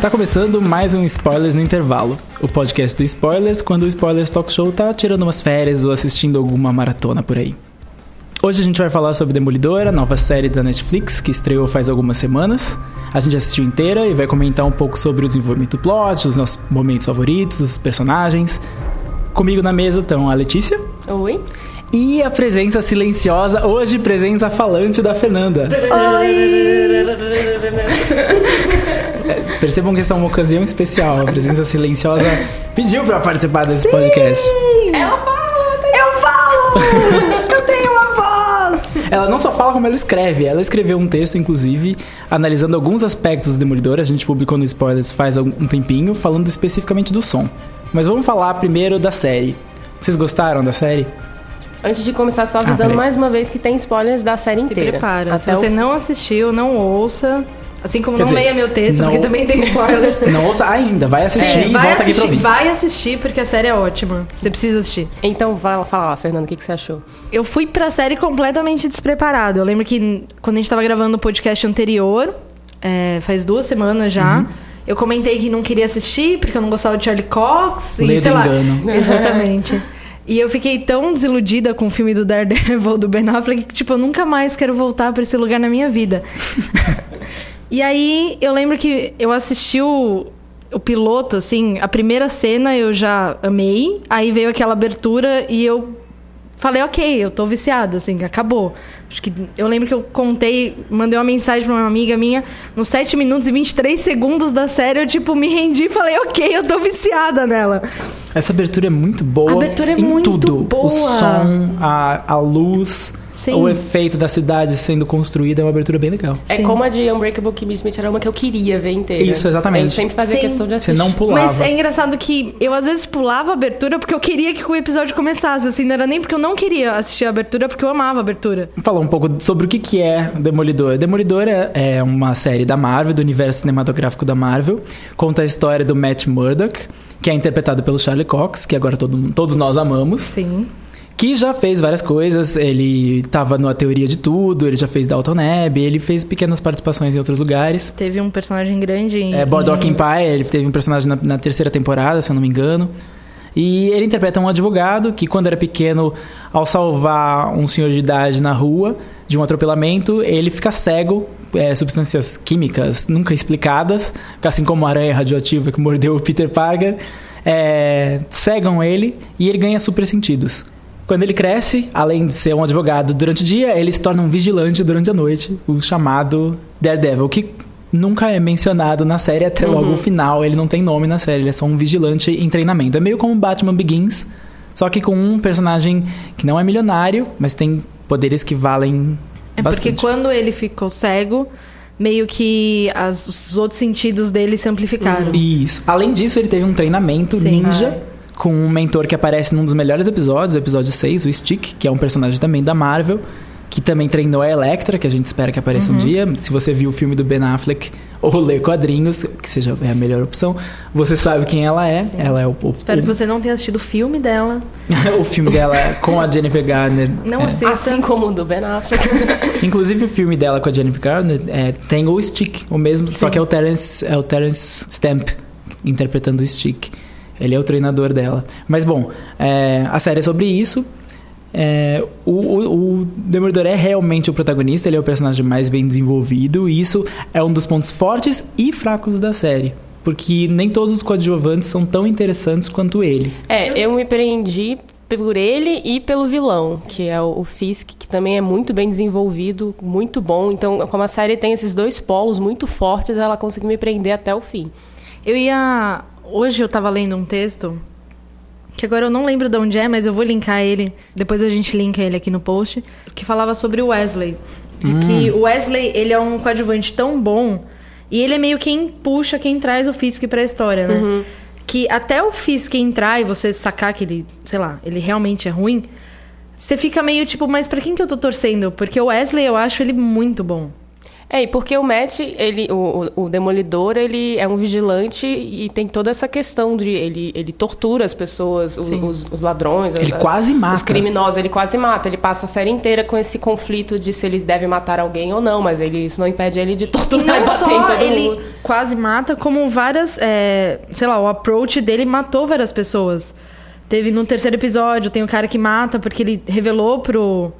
Tá começando mais um Spoilers no Intervalo, o podcast do Spoilers quando o Spoilers Talk Show tá tirando umas férias ou assistindo alguma maratona por aí. Hoje a gente vai falar sobre Demolidor, a nova série da Netflix que estreou faz algumas semanas. A gente assistiu inteira e vai comentar um pouco sobre o desenvolvimento do plot, os nossos momentos favoritos, os personagens. Comigo na mesa estão a Letícia. Oi. E a presença silenciosa, hoje presença falante da Fernanda. É, percebam que essa é uma ocasião especial. A presença silenciosa pediu para participar desse Sim. podcast. Ela fala, Eu falo! eu tenho uma voz! Ela não só fala como ela escreve. Ela escreveu um texto, inclusive, analisando alguns aspectos do Demolidor. A gente publicou no Spoilers faz um tempinho, falando especificamente do som. Mas vamos falar primeiro da série. Vocês gostaram da série? Antes de começar, só Ah, avisando peraí. mais uma vez que tem spoilers da série Se inteira. prepara. Se Até você o- não assistiu, não ouça. Assim como Quer não dizer, leia meu texto, não- porque também tem spoilers. Não ouça ainda, vai assistir É, e vai, volta aqui pra assistir, ouvir. vai assistir, porque a série é ótima. Você precisa assistir. Então, vai, fala lá, Fernanda, o que, que você achou? Eu fui pra série completamente despreparado. Eu lembro que quando a gente tava gravando o podcast anterior, é, faz duas semanas já, Uhum. eu comentei que não queria assistir porque eu não gostava de Charlie Cox. Lei e do sei lá. engano. Exatamente. E eu fiquei tão desiludida com o filme do Daredevil, do Ben Affleck, que tipo, eu nunca mais quero voltar pra esse lugar na minha vida. E aí, eu lembro que eu assisti o, o piloto, assim, a primeira cena eu já amei, aí veio aquela abertura e eu falei, ok, eu tô viciada, assim, acabou. Acho que eu lembro que eu contei, mandei uma mensagem pra uma amiga minha, nos 7 minutos e 23 segundos da série, eu, tipo, me rendi e falei, ok, eu tô viciada nela. Essa abertura é muito boa. A abertura é em muito tudo. boa. O som, a, a luz, Sim. o efeito da cidade sendo construída é uma abertura bem legal. É Sim. como a de Unbreakable Kimmy Smith era uma que eu queria ver inteira. Isso, exatamente. Eu sempre fazia Sim. questão de Você assistir. não pulava. Mas é engraçado que eu às vezes pulava a abertura porque eu queria que o episódio começasse, assim, não era nem porque eu não queria assistir a abertura, porque eu amava a abertura. Vamos falar um pouco sobre o que, que é Demolidor. Demolidor é, é uma série da Marvel, do universo cinematográfico da Marvel. Conta a história do Matt Murdock, que é interpretado pelo Charlie Cox, que agora todo, todos nós amamos. Sim. Que já fez várias coisas. Ele tava na Teoria de Tudo, ele já fez Dalton Neb, ele fez pequenas participações em outros lugares. Teve um personagem grande em. É, Boardwalk em- Empire, ele teve um personagem na, na terceira temporada, se eu não me engano. E ele interpreta um advogado que, quando era pequeno, ao salvar um senhor de idade na rua de um atropelamento, ele fica cego. é, substâncias químicas nunca explicadas, assim como a aranha radioativa que mordeu o Peter Parker, é, cegam ele e ele ganha super sentidos. Quando ele cresce, além de ser um advogado durante o dia, ele se torna um vigilante durante a noite, o chamado Daredevil, que nunca é mencionado na série até logo o final. Ele não tem nome na série, ele é só um vigilante em treinamento. É meio como Batman Begins, só que com um personagem que não é milionário, mas tem poderes que valem É bastante. porque quando ele ficou cego, meio que as- os outros sentidos dele se amplificaram. Isso. Além disso, ele teve um treinamento Sim. ninja com um mentor que aparece num dos melhores episódios, o episódio 6, o Stick, que é um personagem também da Marvel, que também treinou a Electra, que a gente espera que apareça um Uhum. dia. Se você viu o filme do Ben Affleck ou lê quadrinhos, que seja é a melhor opção, você sabe quem ela é. Sim. Ela é o, o, Espero que você não tenha assistido o filme dela. o filme dela com a Jennifer Garner. Não é, assista. Assim como o do Ben Affleck. Inclusive o filme dela com a Jennifer Garner é, tem o Stick, o mesmo, só Sim. que é o Terence, é o Terence Stamp interpretando o Stick. Ele é o treinador dela. Mas bom, é, a série é sobre isso. É, o, o, o Demolidor é realmente o protagonista, ele é o personagem mais bem desenvolvido, e isso é um dos pontos fortes e fracos da série. Porque nem todos os coadjuvantes são tão interessantes quanto ele. É, eu me preendi por ele e pelo vilão, que é o o Fisk, que também é muito bem desenvolvido, muito bom. Então, como a série tem esses dois polos muito fortes, ela conseguiu me prender até o fim. Eu ia. Hoje eu tava lendo um texto. Que agora eu não lembro de onde é, mas eu vou linkar ele. Depois a gente linka ele aqui no post. Que falava sobre o Wesley. E que o Wesley, ele é um coadjuvante tão bom. E ele é meio quem puxa, quem traz o Fisk pra história, né? Que até o Fisk entrar e você sacar que ele, sei lá, ele realmente é ruim. Você fica meio tipo, mas pra quem que eu tô torcendo? Porque o Wesley eu acho ele muito bom. É, e porque o Matt, ele, o, o, Demolidor, ele é um vigilante e tem toda essa questão de ele, ele tortura as pessoas, os, os, os ladrões, Ele as- quase mata. os criminosos, ele quase mata. Ele passa a série inteira com esse conflito de se ele deve matar alguém ou não, mas ele, isso não impede ele de torturar e, não bater em só todo ele mundo. quase mata, como várias. é, sei lá, o approach dele matou várias pessoas. Teve no terceiro episódio, tem o cara que mata porque ele revelou pro,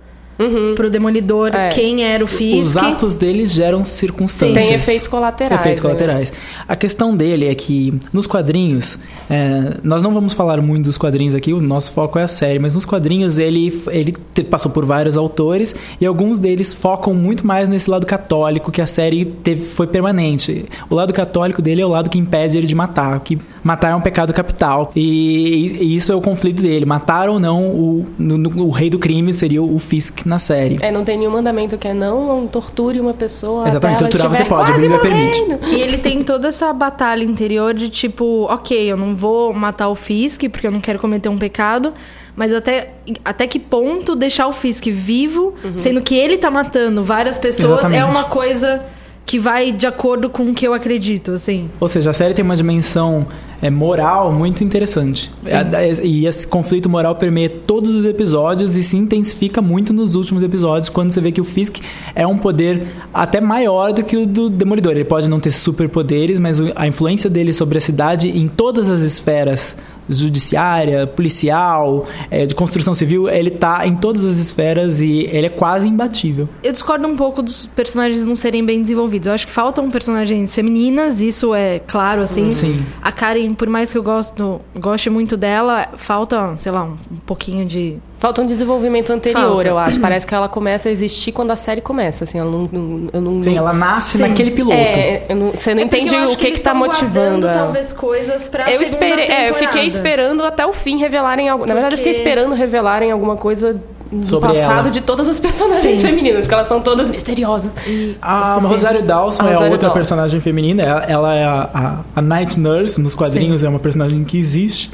pro Demolidor É. quem era o Fisk. Os atos deles geram circunstâncias. Tem efeitos colaterais, Efeitos né? colaterais. A questão dele é que nos quadrinhos, é, nós não vamos falar muito dos quadrinhos aqui, o nosso foco é a série, mas nos quadrinhos ele, ele passou por vários autores e alguns deles focam muito mais nesse lado católico que a série teve, foi permanente. O lado católico dele é o lado que impede ele de matar, que matar é um pecado capital. E, e- e isso é o conflito dele. Matar ou não o, no- no- o rei do crime seria o Fisk na série. É, não tem nenhum mandamento que é não, não torture uma pessoa Exatamente, até ela torturar você pode, a quase Bíblia permite. E ele tem toda essa batalha interior de tipo, ok, eu não vou matar o Fisk porque eu não quero cometer um pecado, mas até, até que ponto deixar o Fisk vivo, sendo que ele tá matando várias pessoas, é Exatamente. uma coisa que vai de acordo com o que eu acredito, assim. Ou seja, a série tem uma dimensão é, moral muito interessante. É, E esse conflito moral permeia todos os episódios e se intensifica muito nos últimos episódios, quando você vê que o Fisk é um poder até maior do que o do Demolidor. Ele pode não ter superpoderes, mas a influência dele sobre a cidade em todas as esferas judiciária, policial, é, de construção civil, ele tá em todas as esferas e ele é quase imbatível. Eu discordo um pouco dos personagens não serem bem desenvolvidos. Eu acho que faltam personagens femininas, isso é claro, assim. Sim. A Karen, por mais que eu gosto, goste muito dela, falta, sei lá, um, um pouquinho de. Falta um desenvolvimento anterior, Falta. eu acho. Parece que ela começa a existir quando a série começa, assim, ela não... não- eu não Sim, ela nasce Sim. naquele piloto. É, eu não- você não É entende o que eles que tá motivando ela. talvez coisas pra Eu esperei, é, eu fiquei esperando até o fim revelarem algo. Na verdade, eu fiquei esperando revelarem alguma coisa do Sobre passado ela. de todas as personagens Sim. femininas, porque elas são todas misteriosas. A Esqueci. Rosário Dawson A é a Rosário outra Dawson. personagem feminina. Ela, ela é a, a, a Night Nurse, nos quadrinhos é uma personagem que existe.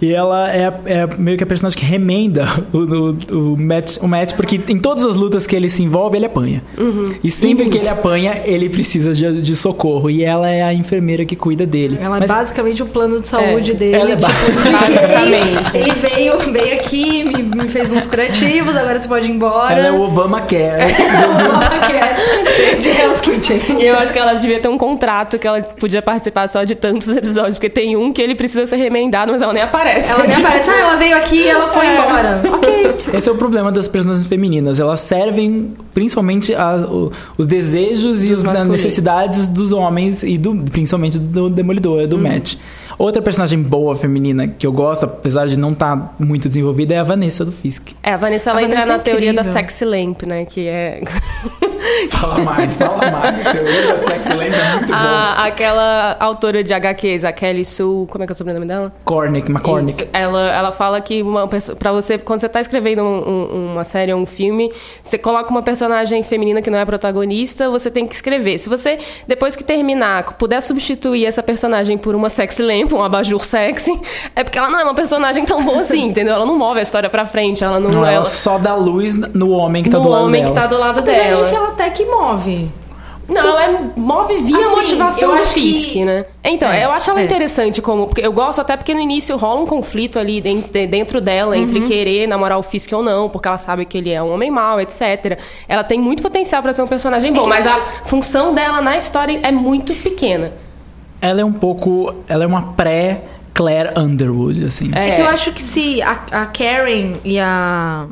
E ela é, é meio que a personagem que remenda o, o, o, Matt, o Matt, porque em todas as lutas que ele se envolve, ele apanha. Uhum. E sempre que ele apanha, ele precisa de, de socorro. E ela é a enfermeira que cuida dele. Ela é Mas basicamente o plano de saúde É, dele. ela é tipo, basicamente. Ele veio, veio aqui, me, me fez uns curativos, agora você pode ir embora. ela é o Obamacare. de Hell's Kitchen. E eu acho que ela devia ter um contrato que ela podia participar só de tantos episódios, porque tem um que ele precisa ser remendado, mas ela nem aparece. Ela nem aparece, ah, ela veio aqui e ela foi É. embora. Ok. Esse é o problema das personagens femininas. Elas servem principalmente a- o- os desejos e as necessidades dos homens e do, principalmente do Demolidor, do Matt. Outra personagem boa feminina que eu gosto, apesar de não estar muito desenvolvida, é a Vanessa do Fisk. É, a Vanessa, ela A entra Vanessa é na teoria da sexy lamp, né? Que é Fala mais, fala mais. A teoria da sex lembra é muito a- aquela autora de HQs, a Kelly Sue, como é que é o sobrenome dela? Cornick, McCormick. Isso. Ela, ela fala que uma pra você, quando você tá escrevendo um- um- uma série ou um filme, você coloca uma personagem feminina que não é protagonista, você tem que escrever. Se você, depois que terminar, puder substituir essa personagem por uma sexy lamp, um abajur sexy, é porque ela não é uma personagem tão boa assim, entendeu? Ela não move a história pra frente, ela não, Não, ela ela, só dá luz no homem que tá no do lado homem dela. que tá do lado Apesar dela. de que ela até que move. Não, ela é- move via Assim, motivação do acho que- Fisk, né? Então, É, eu acho ela é. interessante como. Porque eu gosto até porque no início rola um conflito ali dentro, dela Uhum. entre querer namorar o Fisk ou não, porque ela sabe que ele é um homem mau, etc. Ela tem muito potencial pra ser um personagem bom, que mas eu a função dela na história é muito pequena. Ela é um pouco. Ela é uma pré. Claire Underwood, assim. É. É que eu acho que se a, a Karen e a,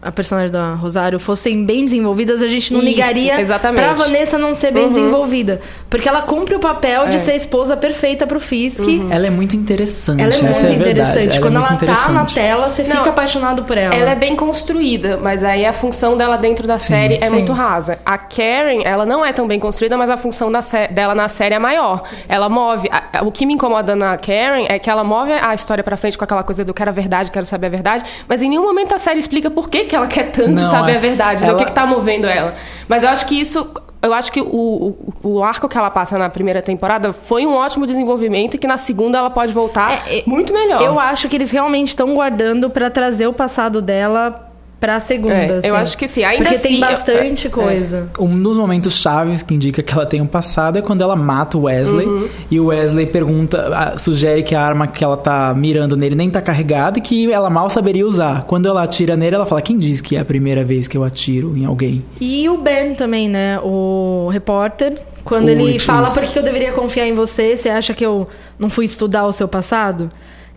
a personagem da Rosário fossem bem desenvolvidas, a gente não Isso, ligaria exatamente. pra Vanessa não ser bem Uhum. desenvolvida. Porque ela cumpre o papel de É. ser a esposa perfeita pro Fisk. Ela é muito interessante. Ela é muito essa é verdade. interessante. Ela Quando é ela muito tá na interessante. tela, você Não, fica apaixonado por ela. Ela é bem construída, mas aí a função dela dentro da série é sim. muito rasa. A Karen, ela não é tão bem construída, mas a função dela na série é maior. Ela move. o que me incomoda na Karen é que ela move a história pra frente com aquela coisa do quero a verdade, quero saber a verdade, mas em nenhum momento a série explica por que, que ela quer tanto Não, saber é- a verdade, né? ela- o que, que tá movendo ela. Mas eu acho que isso. Eu acho que o, o, o arco que ela passa na primeira temporada foi um ótimo desenvolvimento e que na segunda ela pode voltar É, muito melhor. Eu acho que eles realmente estão guardando pra trazer o passado dela pra segunda. É, eu assim. acho que sim. Ainda Porque assim, tem eu- bastante é, coisa. Um dos momentos chaves que indica que ela tem um passado é quando ela mata o Wesley. Uhum. E o Wesley pergunta, sugere que a arma que ela tá mirando nele nem tá carregada e que ela mal saberia usar. Quando ela atira nele, ela fala: Quem diz que é a primeira vez que eu atiro em alguém? E o Ben também, né? O repórter. Quando O ele fala por que eu deveria confiar em você, você acha que eu não fui estudar o seu passado?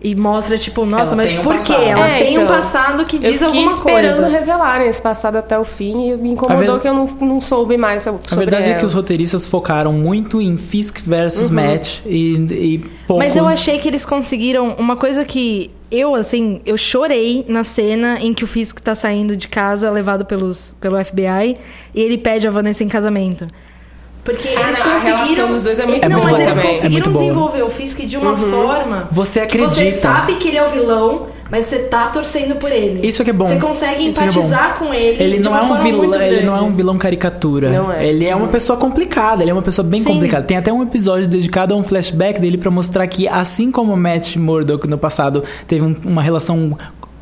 E mostra, tipo, nossa, Ela mas tem um por quê? passado. Ela É, tem um então, passado que Eu diz fiquei alguma esperando coisa. revelarem esse passado até o fim e me incomodou ver- que eu não, não soube mais sobre A verdade é ela. que os roteiristas focaram muito em Fisk versus Uhum. Matt e, e pouco... Mas eu achei que eles conseguiram uma coisa que eu, assim, eu chorei na cena em que o Fisk tá saindo de casa, levado pelos, pelo FBI, e ele pede a Vanessa em casamento. Porque Ah, eles não, a conseguiram. relação dos dois é muito não, boa mas eles também. É conseguiram boa. desenvolver o Fisk de uma forma. Você que Você acredita. sabe que ele é o vilão, mas você tá torcendo por ele. Isso que é bom. Você consegue Isso é empatizar com ele. Ele de não uma é um vilão, ele não é um vilão caricatura. Não é. Ele é uma pessoa complicada, ele é uma pessoa bem Sim. complicada. Tem até um episódio dedicado a um flashback dele pra mostrar que assim como o Matt Murdock no passado teve um- uma relação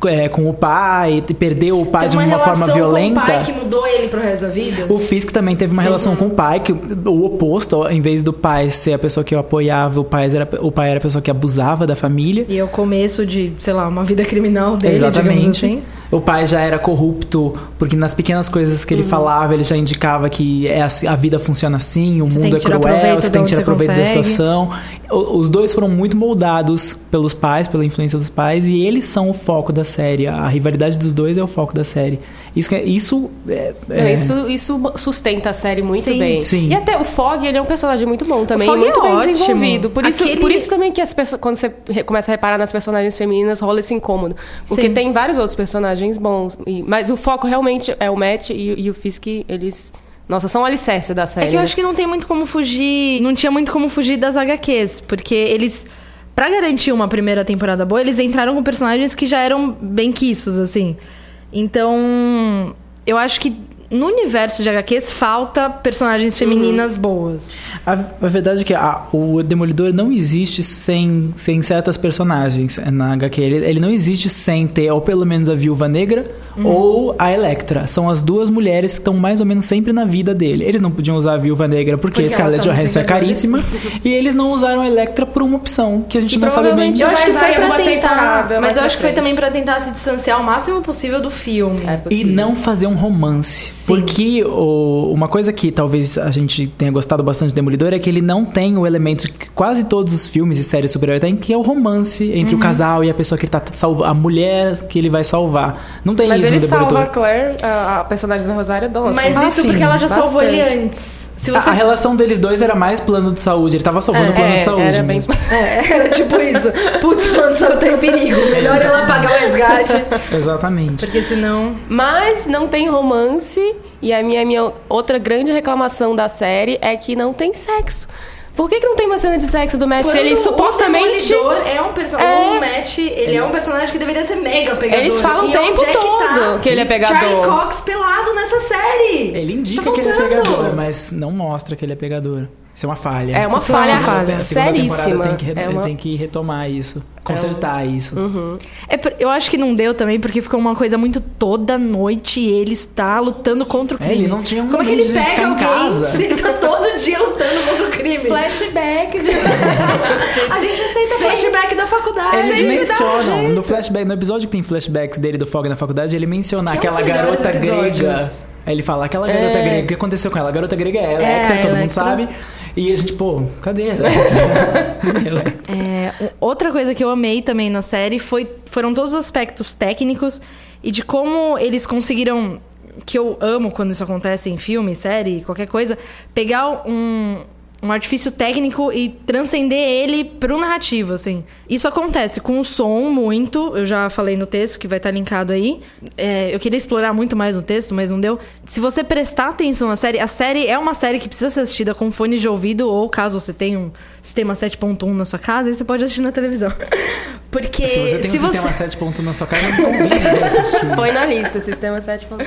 é, com o pai, e perdeu o pai de uma, relação forma com violenta. o pai que mudou ele pro resto da vida. O Fisk também teve uma relação com o pai, que o oposto, em vez do pai ser a pessoa que o apoiava, o pai era, o pai era a pessoa que abusava da família. E é o começo de, sei lá, uma vida criminal dele, digamos Exatamente. assim. O pai já era corrupto, porque nas pequenas coisas Uhum. que ele falava, ele já indicava que é assim- a vida funciona assim, o Você mundo é cruel, você tem que tirar proveito da situação. O- Os dois foram muito moldados pelos pais, pela influência dos pais, e eles são o foco da série. A rivalidade dos dois é o foco da série. Isso, é- isso é, Não, é- Isso, isso sustenta a série muito Sim. bem. Sim. E até o Fog, ele é um personagem muito bom também, Fog muito é bem ótimo. desenvolvido. Por isso, Aquele- por isso também que as pessoas, quando você começa a reparar nas personagens femininas, rola esse incômodo. Porque Sim. tem vários outros personagens bons. e- mas o foco realmente é o Matt e, e o Fisk, eles. Nossa, são o alicerce da série. É que eu né? acho que não tem muito como fugir. Não tinha muito como fugir das HQs, porque eles. Pra garantir uma primeira temporada boa, eles entraram com personagens que já eram bem quiços, assim. Então. Eu acho que no universo de HQs falta personagens femininas boas. A, a verdade é que a- o Demolidor não existe sem, sem certas personagens na HQ. Ele, ele não existe sem ter, ou pelo menos a Viúva Negra Uhum. ou a Electra. São as duas mulheres que estão mais ou menos sempre na vida dele. Eles não podiam usar a Viúva Negra porque, Porque Scarlett tá Johansson é caríssima. e eles não usaram a Electra por uma opção que a gente Que não sabe bem. provavelmente Eu acho que foi pra tentar. Mas eu acho que foi também pra tentar se distanciar o máximo possível do filme. É E não fazer um romance. Sim. Porque o- uma coisa que talvez a gente tenha gostado bastante do Demolidor é que ele não tem o elemento que quase todos os filmes e séries super-herói têm, que é o romance entre Uhum. o casal e a pessoa que ele tá salva, a mulher que ele vai salvar. Não tem Mas isso ele no salva a Demolidor. Claire, a, a personagem da Rosária Dawson. Mas Ah, isso sim, porque ela já salvou bastante. ele antes. Se A- você A relação deles dois era mais plano de saúde. Ele tava salvando É, o plano É, de saúde era bem... mesmo. É, era tipo isso. Putz, mano, só tá em perigo. Melhor ela pagar o resgate. Exatamente. Porque senão. Mas não tem romance. E a minha, minha outra grande reclamação da série é que não tem sexo. Por que, que não tem uma cena de sexo do Matt? Se ele supostamente. O é um personagem. É. O Matt, ele é um personagem que deveria ser mega pegador. Eles falam o E tempo é que todo tá? que ele é pegador. Charlie Cox pelado nessa série. Ele indica Tá que ele é pegador, mas não mostra que ele é pegador. Isso é uma falha. É uma Isso é uma falha, falha. Seríssima. Tem que, É uma- tem que retomar isso. Consertar isso. É, por- eu acho que não deu também, porque ficou uma coisa muito toda noite ele está lutando contra o É, crime. ele não tinha um Como é que ele pega alguém casa. se ele tá todo dia lutando contra o crime? Flashback, gente. A gente aceita flashback da faculdade. Eles um mencionam no flashback, no episódio que tem flashbacks dele do Fog na faculdade, ele menciona Que é um aquela garota episódios. grega. Aí ele fala, aquela garota É. grega, o que aconteceu com ela? A garota grega é a É, a todo mundo sabe. E a gente, pô, cadê a Electra? Electra? É, o- outra coisa que eu amei também na série foi, foram todos os aspectos técnicos e de como eles conseguiram, que eu amo quando isso acontece em filme, série, qualquer coisa, pegar um, um artifício técnico e transcender ele pro narrativo, assim. Isso acontece com o som muito, eu já falei no texto, que vai estar linkado aí. É, eu queria explorar muito mais no texto, mas não deu. Se você prestar atenção na série, a série é uma série que precisa ser assistida com fone de ouvido, ou caso você tenha um sistema 7.1 na sua casa, aí você pode assistir na televisão. Porque Se você tem um sistema 7.1 na sua casa, não convide a assistir. Põe na lista, sistema 7.1.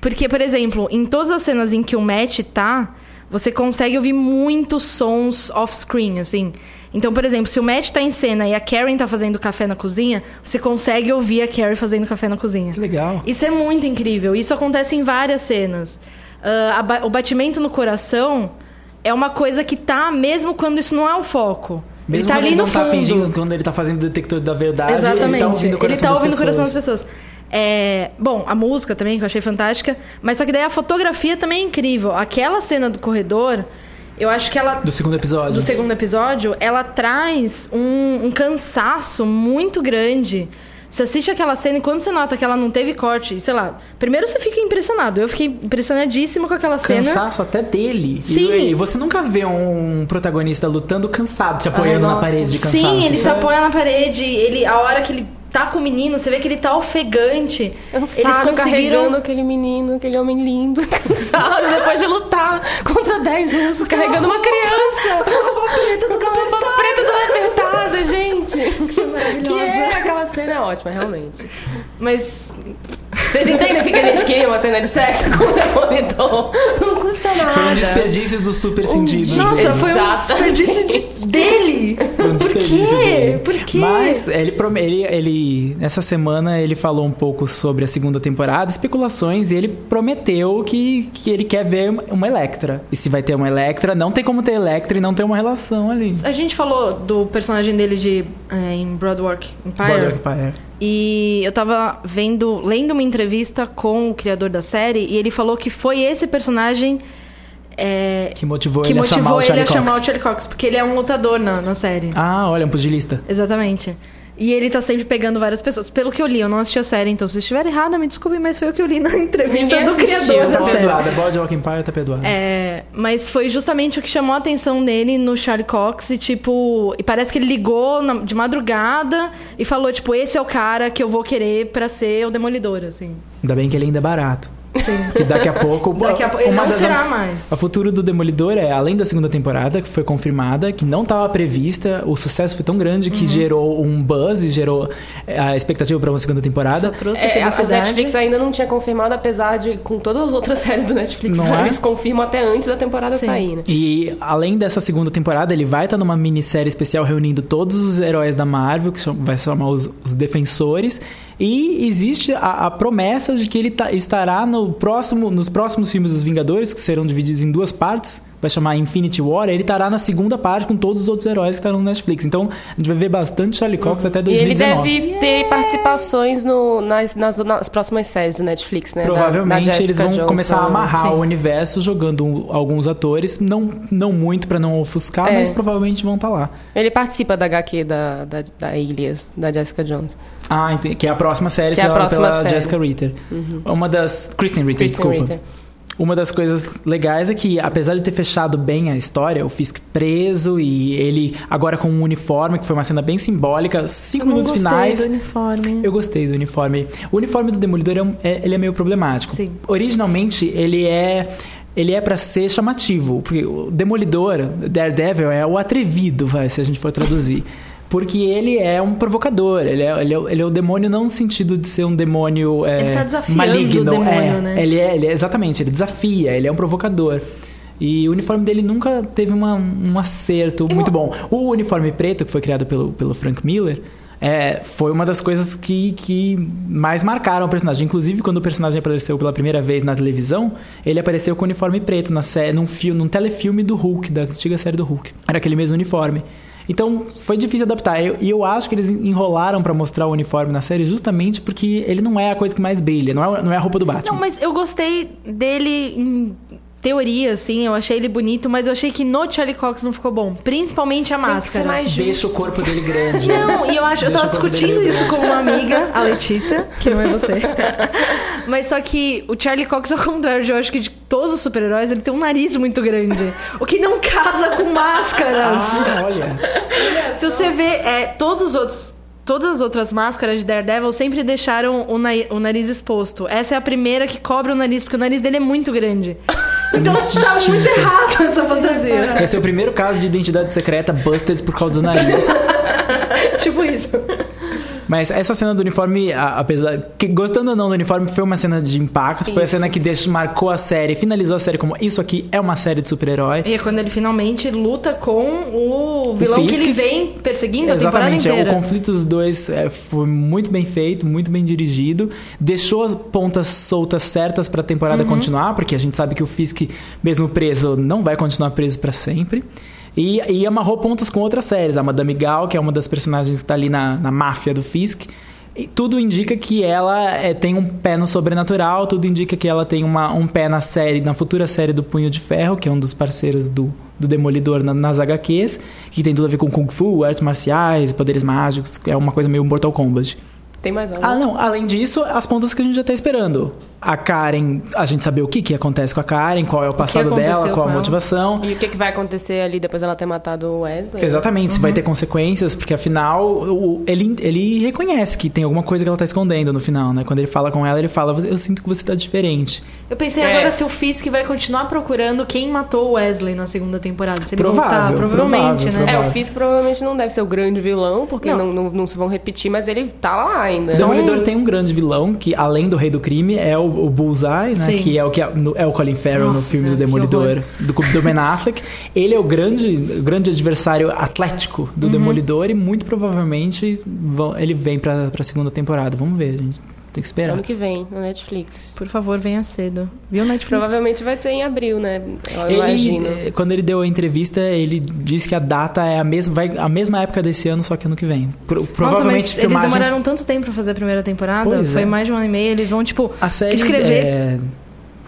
Porque, por exemplo, em todas as cenas em que o Matt tá, você consegue ouvir muitos sons off-screen, assim. Então, por exemplo, se o Matt tá em cena e a Karen tá fazendo café na cozinha, você consegue ouvir a Carrie fazendo café na cozinha. Que legal. Isso é muito incrível. Isso acontece em várias cenas. A ba- o batimento no coração é uma coisa que tá mesmo quando isso não é o foco. Mesmo ele tá quando ali ele no não fundo. tá fingindo, quando ele tá fazendo detector da verdade, Exatamente. ele tá ouvindo o coração, Ele tá das, ouvindo o coração das pessoas. É, bom, a música também, que eu achei fantástica. Mas só que daí a fotografia também é incrível. Aquela cena do corredor, eu acho que ela. Do segundo episódio. Do segundo episódio, ela traz um, um cansaço muito grande. Você assiste aquela cena e quando você nota que ela não teve corte, sei lá, primeiro você fica impressionado. Eu fiquei impressionadíssima com aquela cena. Cansaço até dele. Sim. E, você nunca vê um protagonista lutando cansado, se apoiando na nossa. parede de cansaço. Sim, ele se é- apoia na parede. Ele, a hora que ele tá com o menino, você vê que ele tá ofegante. Cansado, Eles carregando conseguiram. aquele menino, aquele homem lindo, cansado, depois de lutar contra 10 russos, carregando uma criança. Uma preta do uma preta toda apertada, gente. Que é, aquela cena é ótima, realmente. Mas Vocês entendem porque a gente queria uma cena de sexo com o Demolidor? Um desperdício dos super sentidos. Nossa, dele. foi um Exato. desperdício de- dele. Um Por desperdício quê? dele. Por quê? Mas ele, ele, ele. Essa semana ele falou um pouco sobre a segunda temporada, especulações, e ele prometeu que, que ele quer ver uma Electra. E se vai ter uma Electra, não tem como ter Electra e não ter uma relação ali. A gente falou do personagem dele de é, em Broadwalk Empire. Empire. E eu tava vendo, lendo uma entrevista com o criador da série e ele falou que foi esse personagem é, Que motivou que ele a chamar motivou o ele Charlie a Cox. chamar o Charlie Cox, porque ele é um lutador na, na série. Ah, olha, um pugilista. Exatamente. E ele tá sempre pegando várias pessoas. Pelo que eu li, eu não assisti a série, então se eu estiver errada, me desculpe, mas foi o que eu li na entrevista Ninguém do assistiu, criador Tá da série. perdoada. Boardwalk Empire tá perdoada. É, mas foi justamente o que chamou a atenção dele no Charlie Cox e, tipo, e parece que ele ligou na- de madrugada e falou, tipo, esse é o cara que eu vou querer pra ser o Demolidor, assim. Ainda bem que ele ainda é barato. Que daqui a pouco. Daqui a pouco não das- será mais. O futuro do Demolidor é, além da segunda temporada, que foi confirmada, que não estava prevista, o sucesso foi tão grande Uhum. que gerou um buzz e gerou é, a expectativa para uma segunda Só temporada. trouxe É, a. Netflix ainda não tinha confirmado, apesar de com todas as outras séries do Netflix, Não é? eles confirmam até antes da temporada Sim. sair, né? E além dessa segunda temporada, ele vai estar numa minissérie especial reunindo todos os heróis da Marvel, que são- vai se chamar os, os Defensores. E existe a, a promessa de que ele tá- estará no próximo, nos próximos filmes dos Vingadores, que serão divididos em duas partes. Vai chamar Infinity War. Ele estará na segunda parte com todos os outros heróis que estarão no Netflix. Então a gente vai ver bastante Charlie Cox até Uhum. E ele 2019. deve ter participações no- nas, nas- nas próximas séries do Netflix, né? Da- da Provavelmente Jessica eles vão Jones, começar a provavelmente. amarrar Sim. o universo jogando alguns atores, não, não muito pra não ofuscar, É. mas provavelmente vão estar lá. Ele participa da HQ da, da, da Alias, da Jessica Jones. Ah, entendi. Que é a próxima série Que é a próxima pela série. Jessica Ritter. Uma das. Kristen Ritter, Kristen desculpa. Ritter. Uma das coisas legais é que, apesar de ter fechado bem a história, o Fisk preso e ele agora com um uniforme, que foi uma cena bem simbólica, cinco Eu minutos gostei finais. do uniforme. Eu gostei do uniforme. O uniforme do Demolidor é, é- ele é meio problemático. Sim. Originalmente, ele é. Ele é pra ser chamativo, porque o Demolidor, Daredevil, é o atrevido, vai, se a gente for traduzir. Porque ele é um provocador, ele é, ele é, ele é o demônio não no sentido de ser um demônio é, Ele tá desafiando maligno. o demônio, é, né? Ele é, ele é- exatamente, ele desafia, ele é um provocador. E o uniforme dele nunca teve uma- um acerto muito bom. O uniforme preto, que foi criado pelo, pelo Frank Miller, é, foi uma das coisas que, que mais marcaram o personagem. Inclusive, quando o personagem apareceu pela primeira vez na televisão, ele apareceu com o uniforme preto na sé num, filme, num telefilme do Hulk, da antiga série do Hulk. Era aquele mesmo uniforme. Então, foi difícil adaptar. Eu- E eu, acho que eles enrolaram pra mostrar o uniforme na série justamente porque ele não é a coisa que mais brilha, não é, não é a roupa do Batman. Não, mas eu gostei dele em teoria, assim, eu achei ele bonito, mas eu achei que no Charlie Cox não ficou bom. Principalmente a Tem que ser máscara. mais justo. Deixa o corpo dele grande. Não, e eu acho, eu tava discutindo isso com uma amiga, a Letícia, que não é você. Mas só que o Charlie Cox, ao contrário de eu acho que de todos os super-heróis, ele tem um nariz muito grande. O que não casa com máscaras. Ah, olha. Se você vê, é, todos os outros. Todas as outras máscaras de Daredevil sempre deixaram o, na- o nariz exposto. Essa é a primeira que cobre o nariz, porque o nariz dele é muito grande. Então muito tá muito errado essa fantasia. Esse é o primeiro caso de identidade secreta busted por causa do nariz. tipo isso. Mas essa cena do uniforme, apesar. Que, gostando ou não do uniforme, foi uma cena de impacto. Foi a Isso. cena que deixou, marcou a série, finalizou a série como isso aqui é uma série de super-herói. E é quando ele finalmente luta com o vilão que Fisk. ele vem perseguindo a temporada Exatamente, é, inteira. o conflito dos dois é, foi muito bem feito, muito bem dirigido, deixou as pontas soltas certas pra Uhum. temporada continuar, porque a gente sabe que o Fisk, mesmo preso, não vai continuar preso pra sempre. E, e amarrou pontas com outras séries, a Madame Gal, que é uma das personagens que tá ali na, na máfia do Fisk. E tudo indica que ela é, tem um pé no sobrenatural, tudo indica que ela tem uma, um pé na série, na futura série do Punho de Ferro, que é um dos parceiros do, do Demolidor na- nas HQs, que tem tudo a ver com Kung Fu, artes marciais, poderes mágicos, é uma coisa meio Mortal Kombat. Tem mais algo? Ah, não, além disso, as pontas que a gente já tá esperando. A Karen, a gente saber o que, que acontece com a Karen, qual é o passado aconteceu dela, qual a ela. motivação. E o que, que vai acontecer ali depois dela ter matado o Wesley? Exatamente, se vai ter consequências, porque afinal o- ele, ele reconhece que tem alguma coisa que ela tá escondendo no final, né? Quando ele fala com ela, ele fala: Eu sinto que você tá diferente. Eu pensei É. agora se o Fisk vai continuar procurando quem matou o Wesley na segunda temporada. Se ele voltar, Provável, provavelmente, provável, né? É, provável. o Fisk provavelmente não deve ser o grande vilão, porque Não. não, não, não se vão repetir, mas ele tá lá ainda. O Demolidor tem um grande vilão, que além do Rei do Crime, é o, o Bullseye, né? Sim. Que é o, que é, no- é o Colin Farrell no Nossa, filme do Demolidor, do, do Ben Affleck. Ele é o grande, grande adversário atlético do Uhum. Demolidor e muito provavelmente vão- ele vem pra, pra segunda temporada. Vamos ver, gente. Tem que esperar. Ano que vem, no Netflix. Por favor, venha cedo. Viu, Netflix? Provavelmente vai ser em abril, né? Eu Ele, imagino. eh, quando ele deu a entrevista, ele disse que a data é a mesma, vai, a mesma época desse ano, só que ano que vem. Pro- Nossa, provavelmente mas filmagens... eles demoraram tanto tempo pra fazer a primeira temporada. Pois Foi é. mais de um ano e meio. Eles vão, tipo, A série escrever. é,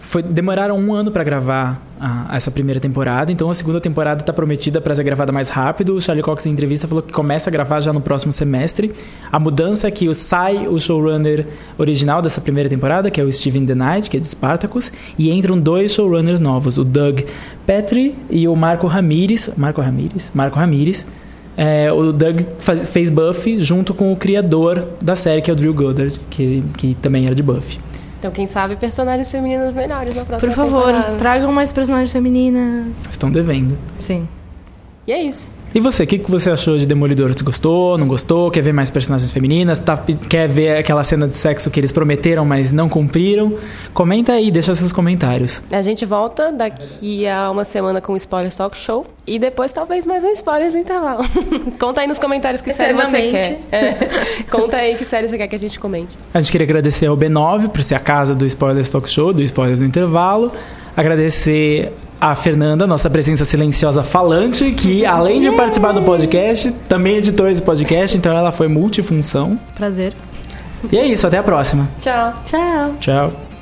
foi, demoraram um ano pra gravar a- essa primeira temporada, então a segunda temporada tá prometida pra ser gravada mais rápido. O Charlie Cox em entrevista falou que começa a gravar já no próximo semestre. A mudança é que sai o showrunner original dessa primeira temporada, que é o Steven The Knight, que é de Spartacus, e entram dois showrunners novos, o Doug Petrie e o Marco Ramírez. Marco Ramírez? Marco Ramírez. É, o Doug faz- fez Buffy junto com o criador da série, que é o Drew Goddard, que, que também era de Buffy. Então, quem sabe personagens femininas melhores na próxima por favor, temporada. tragam mais personagens femininas. Estão devendo. Sim. E é isso. E você, o que, que você achou de Demolidor? Você gostou, não gostou? Quer ver mais personagens femininas? Tá- quer ver aquela cena de sexo que eles prometeram, mas não cumpriram? Comenta aí, deixa seus comentários. A gente volta daqui a uma semana com o Spoiler Talk Show. E depois talvez mais um spoiler no intervalo. Conta aí nos comentários que série você quer. É. Conta aí que série você quer que a gente comente. A gente queria agradecer ao B9 por ser a casa do Spoilers Talk Show, do Spoilers no Intervalo. Agradecer a Fernanda, nossa presença silenciosa falante, que além de participar do podcast, também editou esse podcast, então ela foi multifunção. Prazer. E é isso, até a próxima. Tchau. Tchau. Tchau.